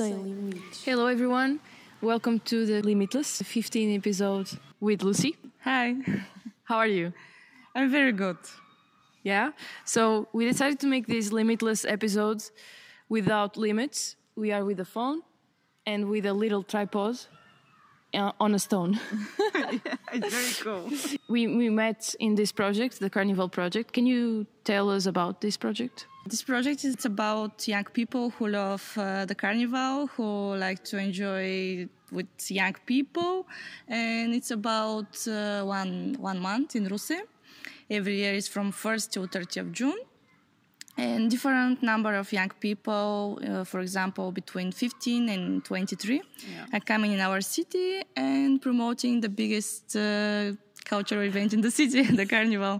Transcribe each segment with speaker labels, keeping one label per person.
Speaker 1: Sem limites.
Speaker 2: Hello, everyone. Welcome to the Limitless 15 episode with Lucy.
Speaker 3: Hi,
Speaker 2: How are you?
Speaker 3: I'm very good.
Speaker 2: Yeah. So we decided to make these limitless episodes without limits. We are with a phone and with a little tripod uh, on a stone.
Speaker 3: It's very cool.
Speaker 2: we we met in this project, the Carnival project. Can you tell us about this project?
Speaker 3: This project is about young people who love uh, the carnival, who like to enjoy with young people, and it's about uh, one one month in Ruse. Every year is from 1st to 30th of June. And different number of young people, uh, for example, between 15 and 23, are coming in our city and promoting the biggest uh, cultural event in the city, the carnival.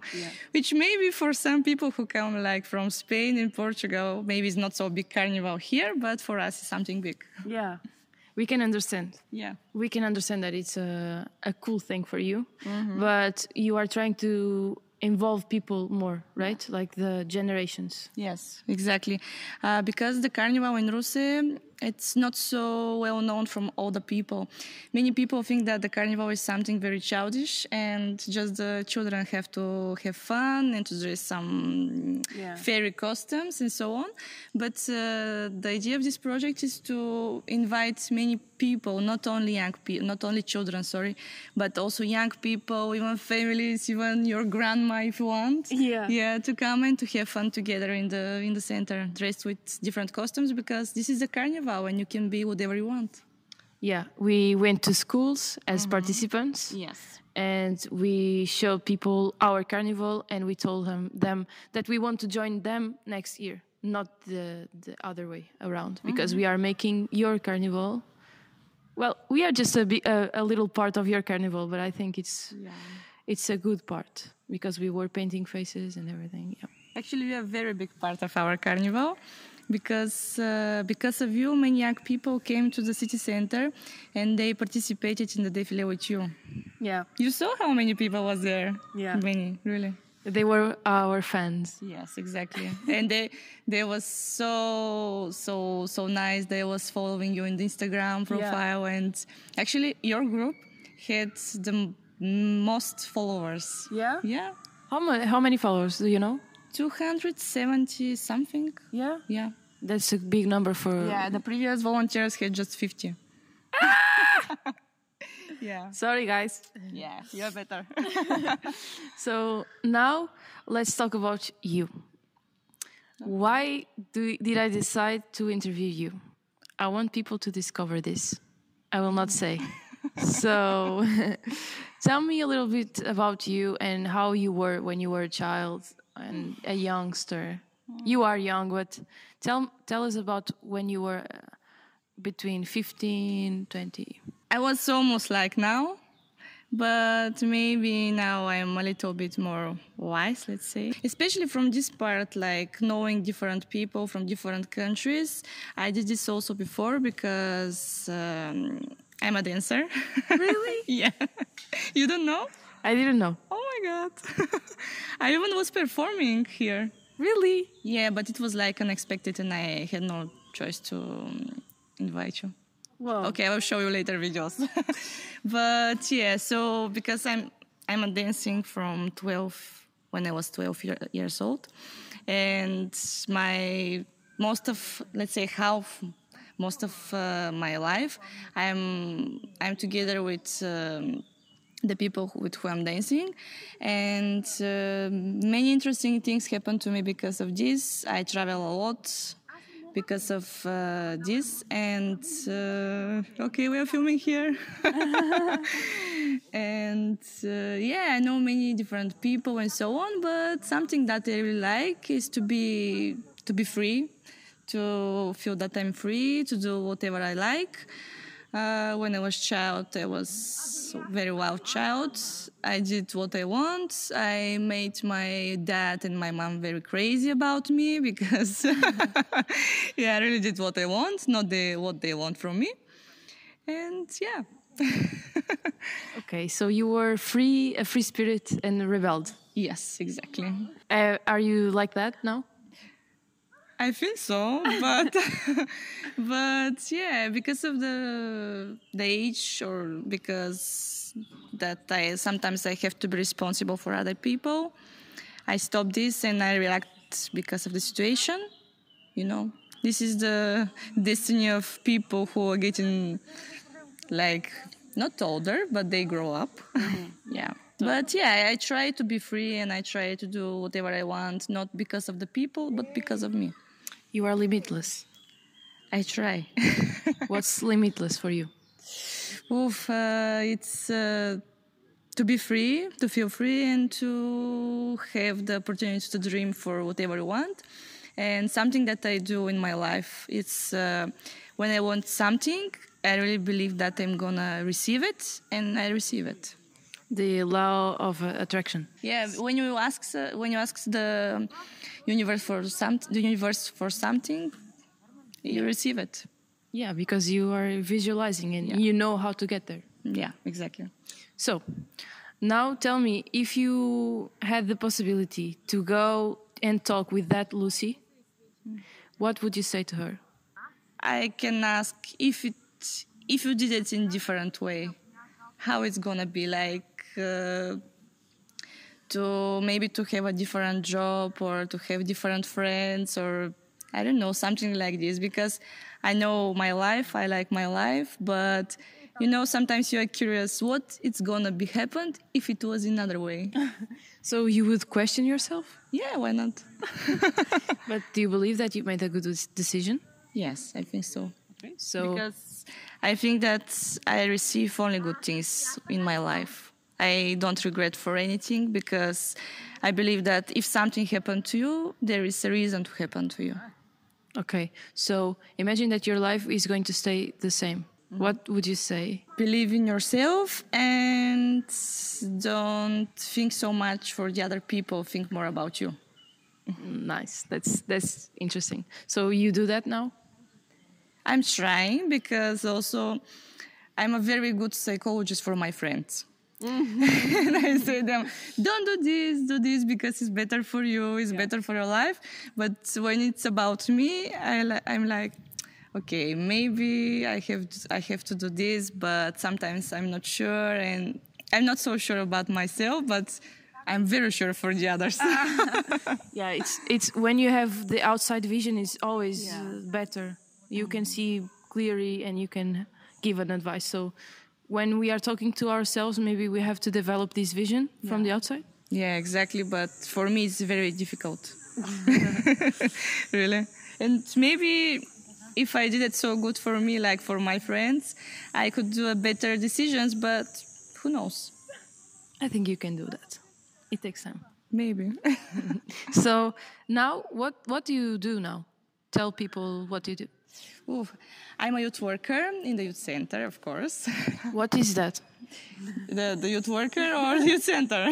Speaker 3: Which maybe for some people who come like from Spain and Portugal, maybe it's not so big carnival here, but for us it's something big.
Speaker 2: Yeah. We can understand.
Speaker 3: Yeah.
Speaker 2: We can understand that it's a, a cool thing for you, but you are trying to involve people more, right? Like the generations.
Speaker 3: Yes, exactly. Uh, because the carnival in Ruse, it's not so well known from all the people. Many people think that the carnival is something very childish and just the children have to have fun and to dress some
Speaker 2: Yeah.
Speaker 3: fairy costumes and so on. But uh, the idea of this project is to invite many people, not only young people, not only children, sorry, but also young people, even families, even your grandma if you want.
Speaker 2: Yeah.
Speaker 3: Yeah, to come and to have fun together in the in the center, dressed with different costumes because this is a carnival and you can be whatever you want.
Speaker 2: Yeah, we went to schools as mm-hmm. participants.
Speaker 3: Yes.
Speaker 2: and we showed people our carnival and we told them, them that we want to join them next year not the, the other way around. Mm-hmm. Because we are making your carnival. Well we are just a, bi- a, a little part of your carnival but i think it's it's a good part because we were painting faces and everything yeah.
Speaker 3: Actually, we are a very big part of our carnival because uh, because of you, many young people came to the city center and they participated in the defile with you.
Speaker 2: yeah
Speaker 3: You saw how many people was there.
Speaker 2: Yeah.
Speaker 3: many really.
Speaker 2: they were our fans
Speaker 3: Yes, exactly. and they they was so so so nice. They was following you in the Instagram profile, and actually your group had the m- most followers.
Speaker 2: yeah
Speaker 3: Yeah,
Speaker 2: how, ma- how many followers do you know
Speaker 3: two hundred seventy something.
Speaker 2: yeah
Speaker 3: Yeah.
Speaker 2: That's a big number for
Speaker 3: Yeah, the previous volunteers had just fifty. Ah! yeah.
Speaker 2: sorry guys
Speaker 3: Yeah, you're better.
Speaker 2: So now let's talk about you. Why do, did I decide to interview you? I want people to discover this. I will not say. so tell me a little bit about you and how you were when you were a child and a youngster. You are young, but tell, tell us about when you were uh, between 15, 20.
Speaker 3: I was almost like now, but maybe now I'm a little bit more wise, let's say. Especially from this part, like knowing different people from different countries. I did this also before because um, I'm a dancer.
Speaker 2: Really?
Speaker 3: yeah. you don't know?
Speaker 2: I didn't know.
Speaker 3: Oh my god. I even was performing here.
Speaker 2: Really?
Speaker 3: Yeah, but it was like unexpected and I had no choice to um, invite you.
Speaker 2: Wow.
Speaker 3: Okay, I will show you later videos. but yeah, so because I'm I'm a dancing from 12 when I was 12 year, years old, and my most of let's say half most of uh, my life I'm I'm together with. Um, the people with who I'm dancing, and uh, many interesting things happen to me because of this. I travel a lot because of uh, this, and uh, okay, we are filming here, and uh, yeah, I know many different people and so on. But something that I really like is to be to be free, to feel that I'm free to do whatever I like. Uh, when I was child, I was very wild child. I did what I want. I made my dad and my mom very crazy about me because, yeah, I really did what I want, not the, what they want from me. And yeah,
Speaker 2: Okay, so you were free, a free spirit, and rebelled.
Speaker 3: yes, exactly.
Speaker 2: Uh, are you like that now?
Speaker 3: I think so, but but yeah, because of the the age or because that I sometimes I have to be responsible for other people, I stop this and I react because of the situation. You know, this is the destiny of people who are getting like not older, but they grow up. Mm-hmm. yeah. But yeah, I try to be free and I try to do whatever I want, not because of the people, but because of me.
Speaker 2: You are limitless.
Speaker 3: I try.
Speaker 2: What's limitless for you?
Speaker 3: Oof, uh, it's uh, to be free, to feel free, and to have the opportunity to dream for whatever you want. And something that I do in my life, it's uh, when I want something, I really believe that I'm gonna receive it, and I receive it.
Speaker 2: The law of uh, attraction.
Speaker 3: Yeah, when you ask uh, when you ask the universe for some the universe for something, you receive it.
Speaker 2: Yeah, because you are visualizing and
Speaker 3: Yeah.
Speaker 2: you know how to get there.
Speaker 3: Yeah, exactly.
Speaker 2: So, now tell me if you had the possibility to go and talk with that Lucy, what would you say to her?
Speaker 3: I can ask if it if you did it in different way, how it's gonna be like Uh, to maybe to have a different job or to have different friends or I don't know something like this because I know my life, I like my life, but you know sometimes you are curious what it's gonna be happened if it was another way.
Speaker 2: So, you would question yourself?
Speaker 3: yeah, why not?
Speaker 2: But do you believe that you made a good decision?
Speaker 3: Yes, I think so.
Speaker 2: So,
Speaker 3: because I think that I receive only good things in my life. I don't regret for anything because I believe that if something happened to you, there is a reason to happen to you.
Speaker 2: okay. So, imagine that your life is going to stay the same. What would you say?
Speaker 3: Believe in yourself and don't think so much for the other people. Think more about you.
Speaker 2: Nice. That's that's interesting. So, you do that now?
Speaker 3: I'm trying because also I'm a very good psychologist for my friends. And I say them, don't do this, do this because it's better for you, it's better for your life. But when it's about me, I, I'm like, okay, maybe I have I have to do this, but sometimes I'm not sure, and I'm not so sure about myself, but I'm very sure for the others.
Speaker 2: Yeah, it's it's when you have the outside vision is always
Speaker 3: Yeah.
Speaker 2: uh, better. You can see clearly and you can give an advice. So when we are talking to ourselves, maybe we have to develop this vision from the outside.
Speaker 3: Yeah, exactly. But for me, it's very difficult. really. And maybe if I did it so good for me, like for my friends, I could do a better decisions. But who knows?
Speaker 2: I think you can do that. It takes time.
Speaker 3: Maybe.
Speaker 2: So now, what what do you do now? Tell people what you do.
Speaker 3: Ooh, I'm a youth worker in the youth center, of course.
Speaker 2: What is that?
Speaker 3: the, the youth worker or the youth center.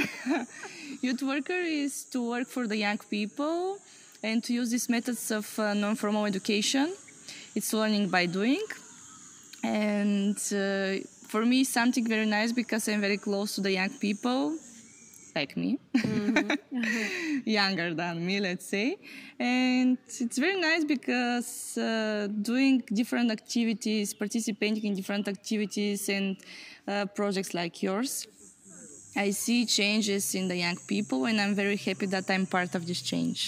Speaker 3: youth worker is to work for the young people and to use these methods of uh, non-formal education. It's learning by doing. And uh, for me, something very nice because I'm very close to the young people, like me, younger than me, let's say. And it's very nice because uh, doing different activities, participating in different activities and uh, projects like yours, I see changes in the young people, and I'm very happy that I'm part of this change.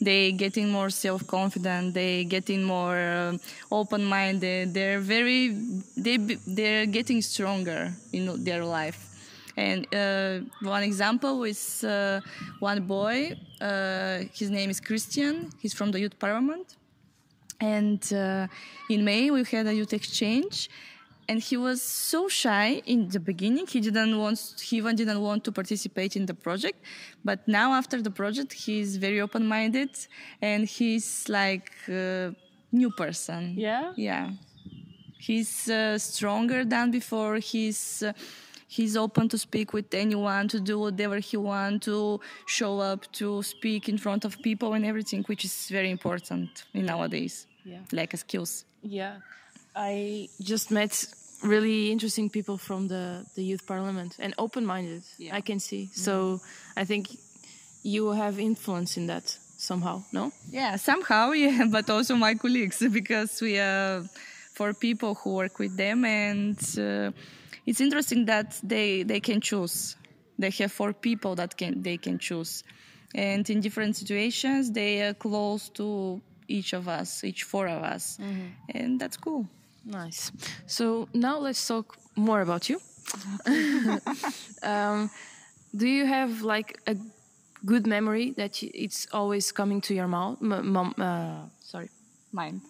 Speaker 3: They getting more self-confident. They getting more um open-minded. They're very they they're getting stronger in their life. And uh, one example is uh, one boy. Uh, his name is Christian. He's from the youth parliament. And uh, in May, we had a youth exchange, and he was so shy in the beginning. He didn't want, he even didn't want to participate in the project. But now, after the project, he's very open-minded, and he's like a new person.
Speaker 2: Yeah?
Speaker 3: Yeah. He's uh, stronger than before. He's uh, he's open to speak with anyone, to do whatever he wants, to show up, to speak in front of people and everything, which is very important in nowadays.
Speaker 2: Yeah.
Speaker 3: Like a skills.
Speaker 2: Yeah, I just met really interesting people from the the youth parliament and open-minded.
Speaker 3: Yeah.
Speaker 2: I can see. So I think you have influence in that. somehow, no?
Speaker 3: Yeah, somehow, yeah, but also my colleagues because we are for people who work with them, and uh, it's interesting that they they can choose. They have four people that can they can choose, and in different situations they are close to each of us, each four of us, and that's cool.
Speaker 2: Nice. So now let's talk more about you. um, do you have like a good memory that it's always coming to your mouth? M- mom, uh, sorry.
Speaker 3: Mine.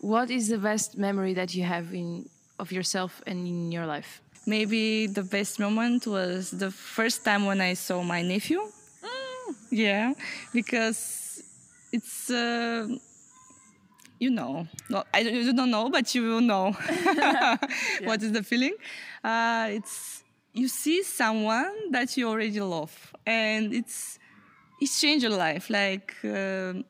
Speaker 2: What is the best memory that you have in of yourself and in your life?
Speaker 3: Maybe the best moment was the first time when I saw my nephew. Yeah, because it's, uh, you know, no, I don't, you don't know, but you will know what is the feeling. Uh, it's you see someone that you already love, and it's it's changed your life. Like, um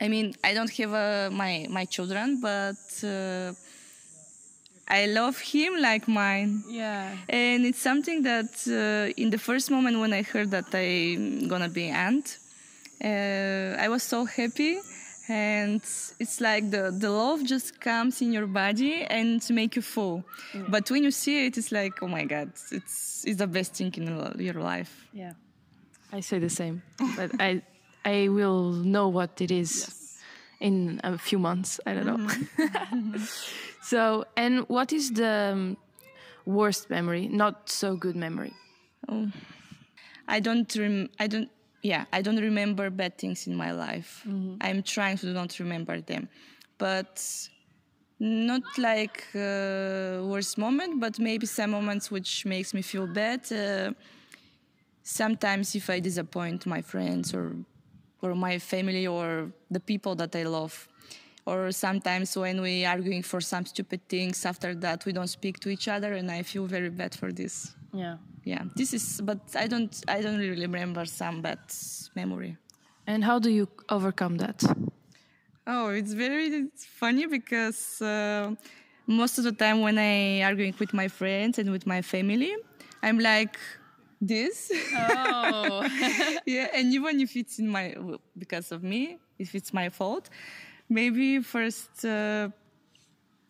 Speaker 3: I mean, I don't have uh, my my children, but. I love him like mine.
Speaker 2: Yeah.
Speaker 3: And it's something that uh, in the first moment when I heard that I'm gonna be aunt, uh, I was so happy. And it's like the, the love just comes in your body and to make you full. But when you see it, it's like, oh my God, it's, it's the best thing in your- your life.
Speaker 2: Yeah. I say the same, but I I will know what it is in a few months. I don't know. so, and what is the um, worst memory? Not so good memory.
Speaker 3: Oh, I don't rem- I don't yeah, I don't remember bad things in my life. I'm trying to not remember them. But not like uh, worst moment, but maybe some moments which makes me feel bad. Uh, sometimes if I disappoint my friends or or my family or the people that I love. Or sometimes when we arguing for some stupid things, after that we don't speak to each other, and I feel very bad for this
Speaker 2: Yeah.
Speaker 3: yeah this is but i don't i don't really remember some bad memory
Speaker 2: And how do you overcome that?
Speaker 3: oh it's very it's funny because uh, most of the time when i arguing with my friends and with my family i'm like this
Speaker 2: Oh.
Speaker 3: yeah and even if it's in my because of me if it's my fault maybe first uh,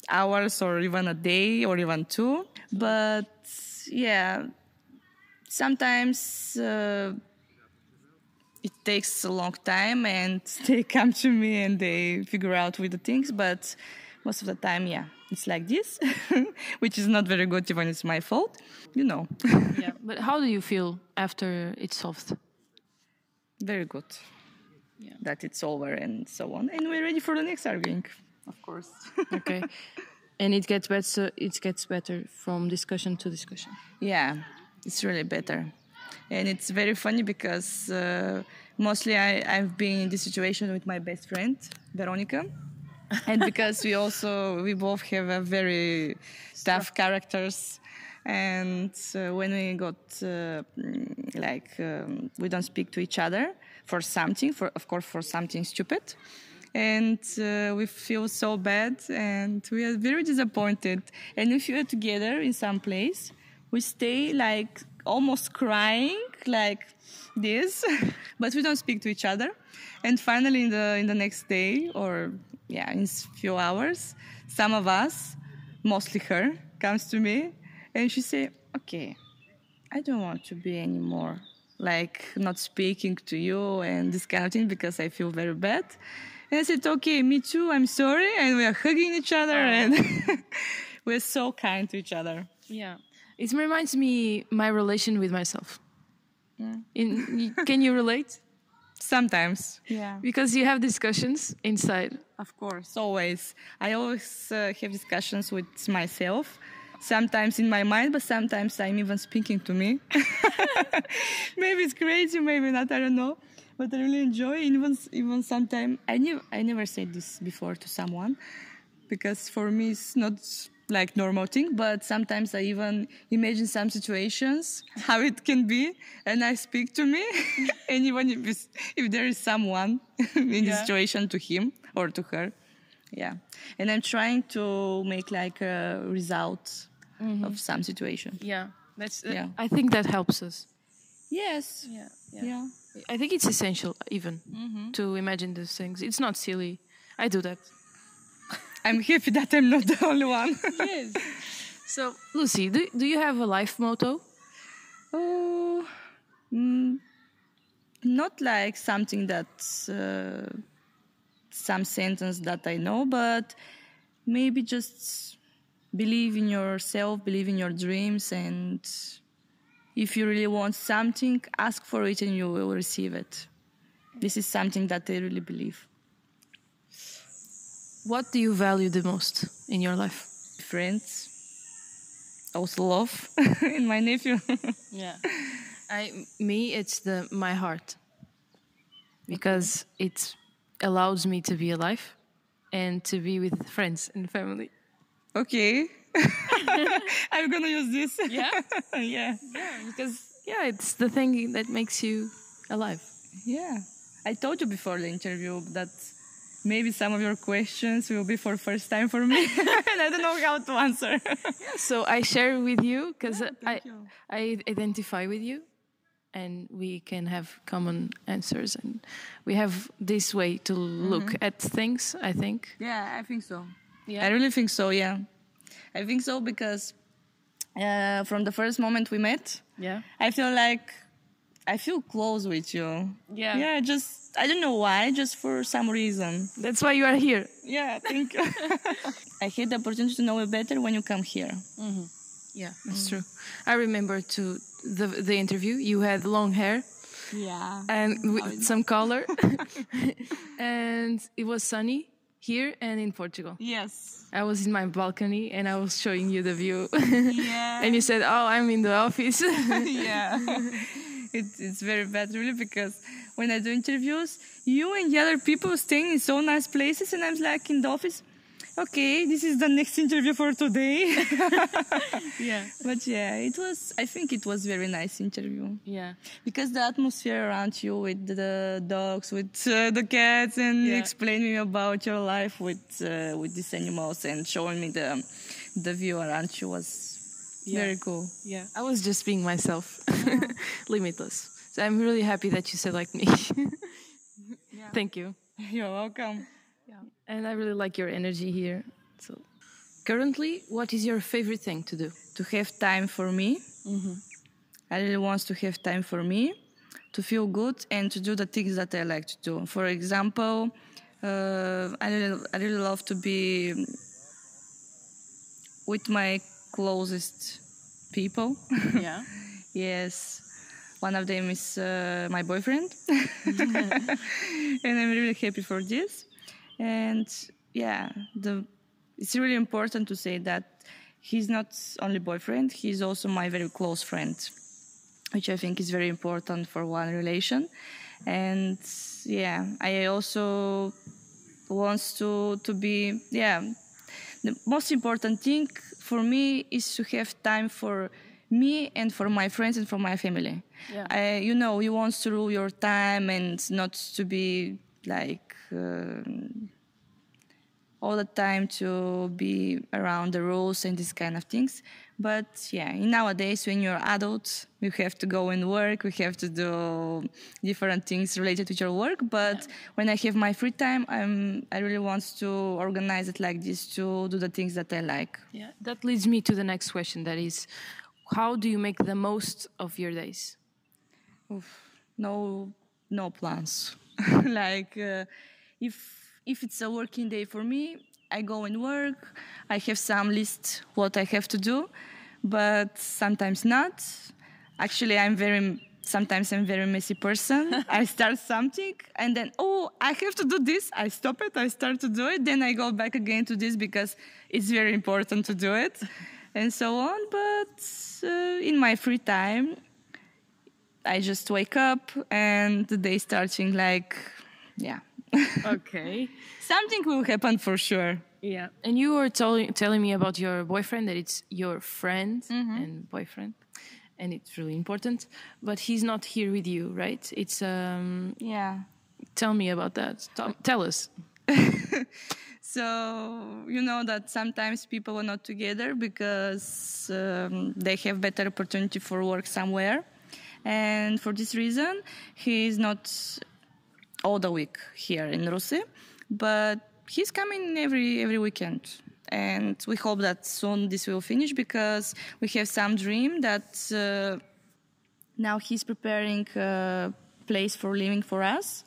Speaker 3: hours or even a day or even two but yeah sometimes uh, it takes a long time and they come to me and they figure out with the things but most of the time yeah it's like this which is not very good even it's my fault you know
Speaker 2: yeah. But how do you feel after it's solved?
Speaker 3: very good
Speaker 2: Yeah.
Speaker 3: that it's over and so on and we're ready for the next arguing of course
Speaker 2: Okay. and it gets better. It gets better from discussion to discussion.
Speaker 3: yeah it's really better and it's very funny because uh, mostly I, i've been in this situation with my best friend veronica and because we also we both have a very tough characters and uh, when we got uh, like um, we don't speak to each other for something for of course for something stupid. And uh, we feel so bad and we are very disappointed. And if we are together in some place. We stay like almost crying like this but we don't speak to each other. And finally in the in the next day or yeah in few hours some of us mostly her comes to me and she say okay i don't want to be anymore like not speaking to you and this kind of thing because i feel very bad and i said okay me too i'm sorry and we are hugging each other and we're so kind to each other
Speaker 2: Yeah. It reminds me my relation with myself. In, can you relate?
Speaker 3: sometimes yeah
Speaker 2: Because you have discussions inside.
Speaker 3: Of course, always. I always uh, have discussions with myself. Sometimes in my mind, but sometimes I'm even speaking to me. maybe it's crazy, maybe not. I don't know. But I really enjoy. Even even sometimes I never I never said this before to someone because for me it's not like normal thing. But sometimes I even imagine some situations how it can be, and I speak to me. and even if if there is someone in the
Speaker 2: Yeah.
Speaker 3: situation to him or to her, yeah. And I'm trying to make like a result of some situation.
Speaker 2: Yeah. That's.
Speaker 3: Yeah.
Speaker 2: I think that helps us.
Speaker 3: Yes.
Speaker 2: Yeah.
Speaker 3: Yeah.
Speaker 2: I think it's essential even to imagine those things. It's not silly. I do that.
Speaker 3: I'm happy that I'm not the only one.
Speaker 2: Yes. So, Lucy, do, do you have a life motto?
Speaker 3: oh, mm, not like something that's uh, some sentence that I know, but maybe just believe in yourself, believe in your dreams, and if you really want something, ask for it and you will receive it. This is something that I really believe.
Speaker 2: What do you value the most in your life?
Speaker 3: Friends, also love in my nephew.
Speaker 2: Yeah. I me it's the my heart. Because it allows me to be alive and to be with friends and family.
Speaker 3: okay. I'm gonna use this.
Speaker 2: Yeah?
Speaker 3: yeah.
Speaker 2: Yeah, because yeah, it's the thing that makes you alive.
Speaker 3: Yeah. I told you before the interview that maybe some of your questions will be for first time for me and I don't know how to answer.
Speaker 2: So I share with you because I
Speaker 3: you.
Speaker 2: I identify with you, and we can have common answers, and we have this way to look mm-hmm. at things. I think.
Speaker 3: yeah, I think so.
Speaker 2: Yeah.
Speaker 3: I really think so, yeah. I think so because uh, from the first moment we met,
Speaker 2: Yeah.
Speaker 3: I feel like I feel close with you.
Speaker 2: Yeah.
Speaker 3: Yeah, just I don't know why, just for some reason.
Speaker 2: That's why you are here.
Speaker 3: Yeah, thank you. I had the opportunity to know you better when you come here. Mm-hmm.
Speaker 2: Yeah, that's mm. true. I remember to the the interview. You had long hair
Speaker 3: Yeah.
Speaker 2: and with some color, and it was sunny here and in Portugal.
Speaker 3: Yes.
Speaker 2: I was in my balcony and I was showing you the view,
Speaker 3: Yeah.
Speaker 2: and you said, "Oh, I'm in the office."
Speaker 3: yeah. It, it's very bad, really, because when I do interviews, you and the other people staying in so nice places, and I'm like in the office. Okay, this is the next interview for today.
Speaker 2: yeah,
Speaker 3: but yeah, it was. I think it was very nice interview
Speaker 2: yeah,
Speaker 3: because the atmosphere around you with the dogs, with uh, the cats, and
Speaker 2: Yeah.
Speaker 3: explaining about your life with uh, with these animals and showing me the the view around you was
Speaker 2: Yeah.
Speaker 3: very cool.
Speaker 2: yeah. I was just being myself, limitless. So I'm really happy that you said like me. Thank you.
Speaker 3: You're welcome.
Speaker 2: And I really like your energy here. So, currently, what is your favorite thing to do?
Speaker 3: to have time for me.
Speaker 2: Mm-hmm.
Speaker 3: I really want to have time for me, to feel good, and to do the things that I like to do. For example, uh, I, really, I really love to be with my closest people.
Speaker 2: Yeah.
Speaker 3: yes, one of them is uh, my boyfriend, and I'm really happy for this. And yeah, the it's really important to say that he's not only boyfriend; he's also my very close friend, which I think is very important for one relation. And yeah, I also wants to to be yeah. The most important thing for me is to have time for me and for my friends and for my family.
Speaker 2: Yeah.
Speaker 3: I, you know, you want to rule your time and not to be like um, all the time to be around the rules and these kind of things. But yeah, nowadays when you're adult, you have to go and work. We have to do different things related to your work. But when I have my free time, I'm I really want to organize it like this to do the things that I like.
Speaker 2: Yeah. That leads me to the next question. That is, how do you make the most of your days?
Speaker 3: no no plans like uh, if if it's a working day for me i go and work. I have some list what i have to do but sometimes not. Actually i'm very sometimes i'm very messy person. I start something and then oh i have to do this. I stop it i start to do it. Then i go back again to this because it's very important to do it and so on. But uh, in my free time I just wake up and the day starting like, yeah,
Speaker 2: Okay.
Speaker 3: something will happen for sure.
Speaker 2: Yeah. And you were telling telling me about your boyfriend that it's your friend and boyfriend, and it's really important. But he's not here with you, right? It's um.
Speaker 3: Yeah.
Speaker 2: Tell me about that. Tell, tell us.
Speaker 3: So you know that sometimes people are not together because um, they have better opportunity for work somewhere, and for this reason, he is not all the week here in Ruse, but he's coming every every weekend. And we hope that soon this will finish because we have some dream that uh, now he's preparing a place for living for us.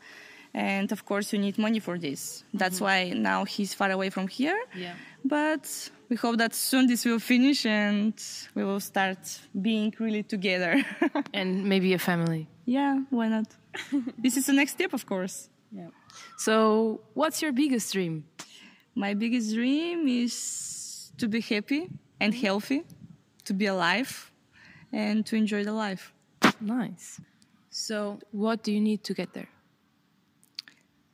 Speaker 3: And of course, we need money for this. That's why now he's far away from here.
Speaker 2: Yeah.
Speaker 3: But we hope that soon this will finish and we will start being really together.
Speaker 2: And maybe a family.
Speaker 3: yeah, why not? this is the next step, of course.
Speaker 2: Yeah. So, what's your biggest dream?
Speaker 3: My biggest dream is to be happy and healthy, to be alive, and to enjoy the life.
Speaker 2: Nice. So, what do you need to get there?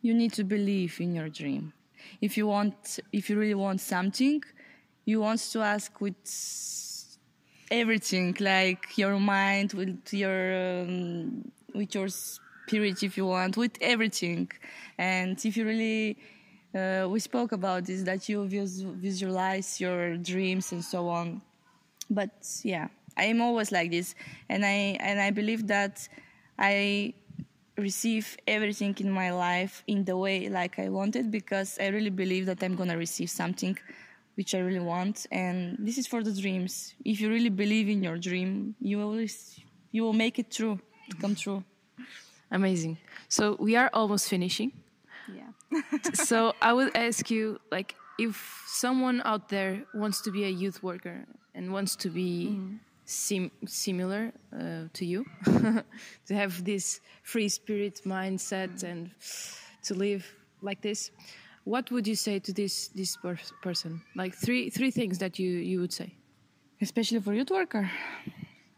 Speaker 3: You need to believe in your dream. If you want, if you really want something, you want to ask with everything, like your mind, with your um, with your spirit, if you want, with everything. And if you really, uh, we spoke about this, that you vis- visualize your dreams and so on. But yeah, I am always like this, and I and I believe that I receive everything in my life in the way like I wanted because I really believe that I'm gonna receive something which I really want, and this is for the dreams. If you really believe in your dream, you will you will make it true to come true.
Speaker 2: Amazing. So, we are almost finishing.
Speaker 3: Yeah.
Speaker 2: so, I would ask you like if someone out there wants to be a youth worker and wants to be mm. Sim- similar uh, to you, to have this free spirit mindset and to live like this, what would you say to this this per- person? Like three three things that you you would say.
Speaker 3: Especially for youth worker.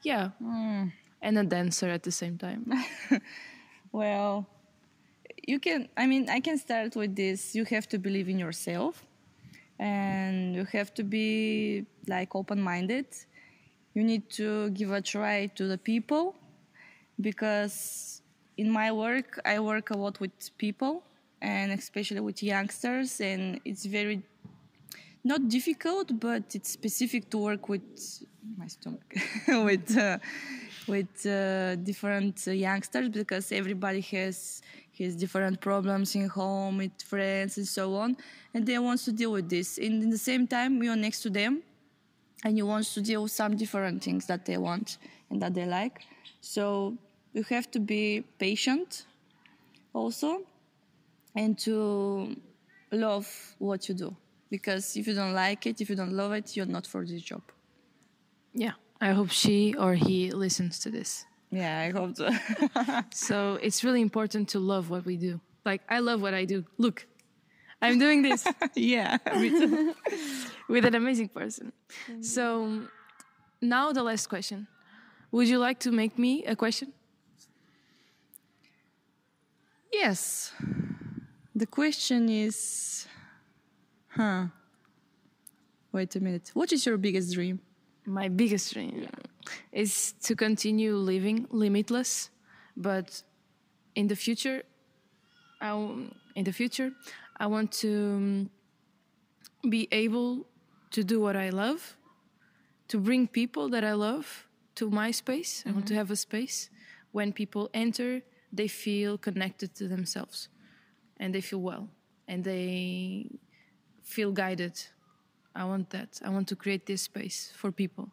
Speaker 2: Yeah. And a dancer at the same time.
Speaker 3: Well, you can, I mean, I can start with this. You have to believe in yourself and you have to be like open minded. You need to give a try to the people because in my work, I work a lot with people and especially with youngsters, and it's very not difficult, but it's specific to work with my stomach with uh, with uh, different youngsters because everybody has has different problems in home with friends and so on, and they want to deal with this. And in the same time, you're next to them, and you want to deal with some different things that they want and that they like. So you have to be patient, also, and to love what you do. Because if you don't like it, if you don't love it, you're not for this job.
Speaker 2: yeah. I hope she or he listens to this.
Speaker 3: Yeah, I hope so.
Speaker 2: So it's really important to love what we do. Like I love what I do. Look, I'm doing this
Speaker 3: yeah.
Speaker 2: With an amazing person. So now the last question. Would you like to make me a question?
Speaker 3: Yes. The question is, huh? Wait a minute. What is your biggest dream?
Speaker 2: My biggest dream is to continue living limitless, but in the future, I in the future, I want to um, be able to do what I love, to bring people that I love to my space. I want to have a space when people enter, they feel connected to themselves, and they feel well, and they feel guided I want that. I want to create this space for people.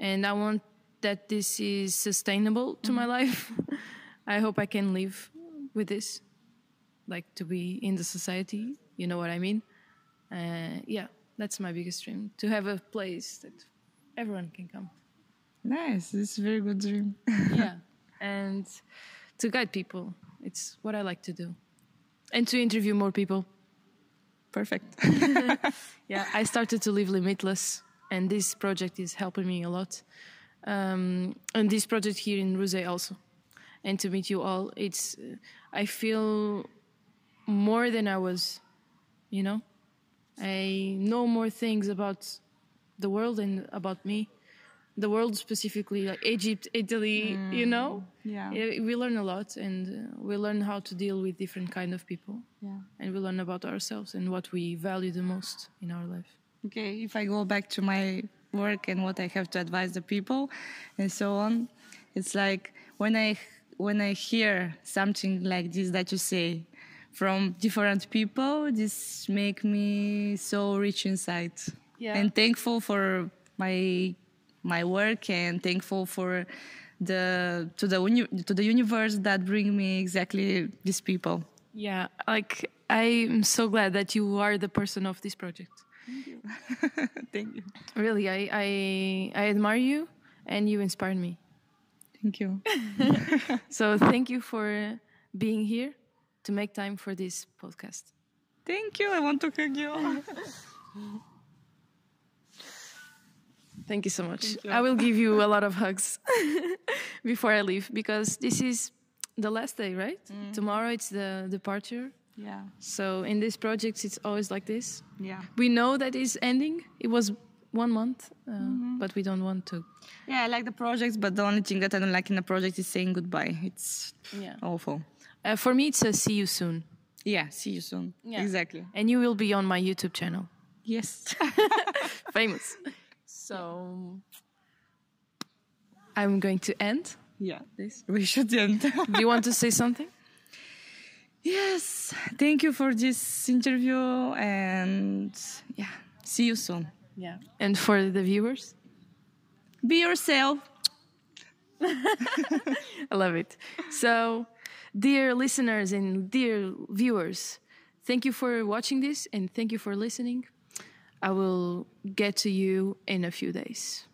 Speaker 2: And I want that this is sustainable to my life. I hope I can live with this, like to be in the society. You know what I mean? Uh, yeah, that's my biggest dream to have a place that everyone can come.
Speaker 3: Nice. This is a very good dream.
Speaker 2: yeah. And to guide people. It's what I like to do. And to interview more people.
Speaker 3: Perfect.
Speaker 2: yeah, I started to live limitless, and this project is helping me a lot. Um, and this project here in Ruse also, and to meet you all, it's uh, I feel more than I was, you know. I know more things about the world and about me, the world specifically, like Egypt, Italy, you know.
Speaker 3: Yeah.
Speaker 2: Yeah, we learn a lot, and uh, we learn how to deal with different kind of people
Speaker 3: Yeah.
Speaker 2: and we learn about ourselves and what we value the most in our life.
Speaker 3: Okay, if I go back to my work and what I have to advise the people and so on, it's like when I when I hear something like this that you say from different people, this make me so rich inside.
Speaker 2: Yeah.
Speaker 3: And thankful for my my work and thankful for the to the uni- to the universe that bring me exactly these people.
Speaker 2: Yeah, like I'm so glad that you are the person of this project.
Speaker 3: Thank you. Thank you.
Speaker 2: Really, I I, I admire you, and you inspired me.
Speaker 3: Thank you.
Speaker 2: So thank you for being here to make time for this podcast.
Speaker 3: Thank you. I want to hug you.
Speaker 2: Thank you so much.
Speaker 3: You.
Speaker 2: I will give you a lot of hugs before I leave because this is the last day, right? Tomorrow it's the departure.
Speaker 3: yeah.
Speaker 2: So in these projects, it's always like this.
Speaker 3: Yeah.
Speaker 2: We know that it's ending. It was one month, uh, but we don't want to.
Speaker 3: Yeah, I like the projects, but the only thing that I don't like in a project is saying goodbye. It's
Speaker 2: Yeah.
Speaker 3: awful.
Speaker 2: Uh, for me, it's a see you soon,
Speaker 3: Yeah, see you soon.
Speaker 2: Yeah.
Speaker 3: Exactly.
Speaker 2: and you will be on my YouTube channel,
Speaker 3: Yes.
Speaker 2: famous. So I'm going to end
Speaker 3: yeah.
Speaker 2: this.
Speaker 3: We should end.
Speaker 2: Do you want to say something?
Speaker 3: yes. Thank you for this interview and yeah, see you soon.
Speaker 2: Yeah. And for the viewers,
Speaker 3: Be yourself.
Speaker 2: I love it. So, dear listeners and dear viewers, thank you for watching this and thank you for listening. I will get to you in a few days.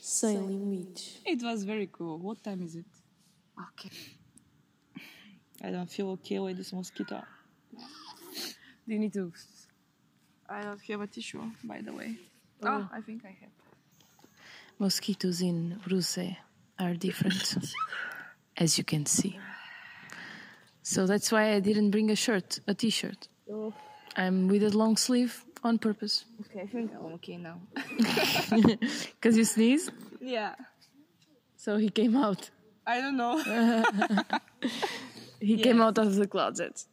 Speaker 2: Sem limite.
Speaker 3: It was very cool. What time is it?
Speaker 2: Okay.
Speaker 3: I don't feel okay with this mosquito.
Speaker 2: Do you need to?
Speaker 3: I don't have a tissue, by the way.
Speaker 2: Oh, ah,
Speaker 3: I think I have.
Speaker 2: Mosquitoes in Ruse are different, as you can see. So that's why I didn't bring a shirt, a t-shirt.
Speaker 3: Oh,
Speaker 2: I'm with a long sleeve on purpose.
Speaker 3: okay, I think I'm okay now.
Speaker 2: Because you sneezed,
Speaker 3: yeah.
Speaker 2: so he came out.
Speaker 3: I don't know.
Speaker 2: He came out of the closet.